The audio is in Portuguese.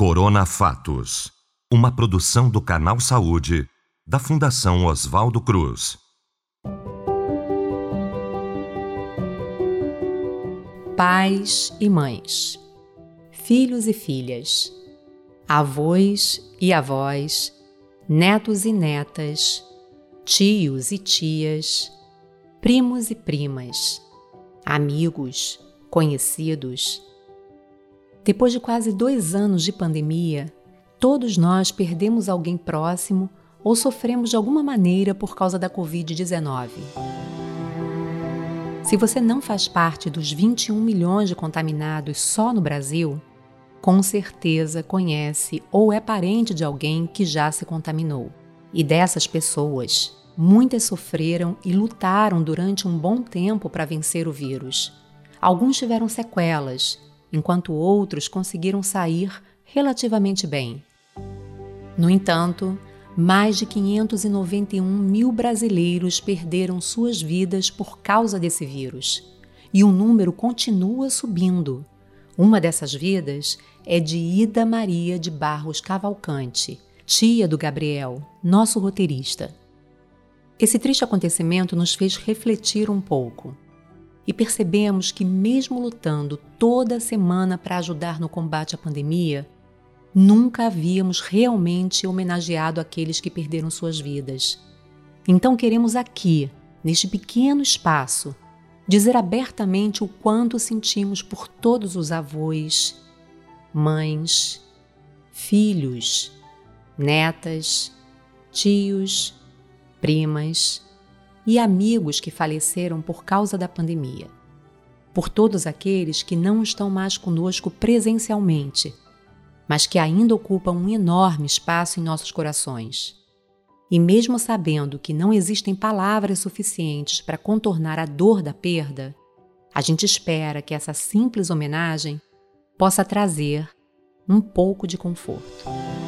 Corona Fatos, uma produção do Canal Saúde, da Fundação Oswaldo Cruz. Pais e mães, filhos e filhas, avós e avós, netos e netas, tios e tias, primos e primas, amigos, conhecidos. Depois de quase dois anos de pandemia, todos nós perdemos alguém próximo ou sofremos de alguma maneira por causa da Covid-19. Se você não faz parte dos 21 milhões de contaminados só no Brasil, com certeza conhece ou é parente de alguém que já se contaminou. E dessas pessoas, muitas sofreram e lutaram durante um bom tempo para vencer o vírus. Alguns tiveram sequelas, enquanto outros conseguiram sair relativamente bem. No entanto, mais de 591 mil brasileiros perderam suas vidas por causa desse vírus. E o número continua subindo. Uma dessas vidas é de Ida Maria de Barros Cavalcante, tia do Gabriel, nosso roteirista. Esse triste acontecimento nos fez refletir um pouco e percebemos que, mesmo lutando toda semana para ajudar no combate à pandemia, nunca havíamos realmente homenageado aqueles que perderam suas vidas. Então queremos aqui, neste pequeno espaço, dizer abertamente o quanto sentimos por todos os avós, mães, filhos, netas, tios, primas e amigos que faleceram por causa da pandemia. Por todos aqueles que não estão mais conosco presencialmente mas que ainda ocupa um enorme espaço em nossos corações. E mesmo sabendo que não existem palavras suficientes para contornar a dor da perda, a gente espera que essa simples homenagem possa trazer um pouco de conforto.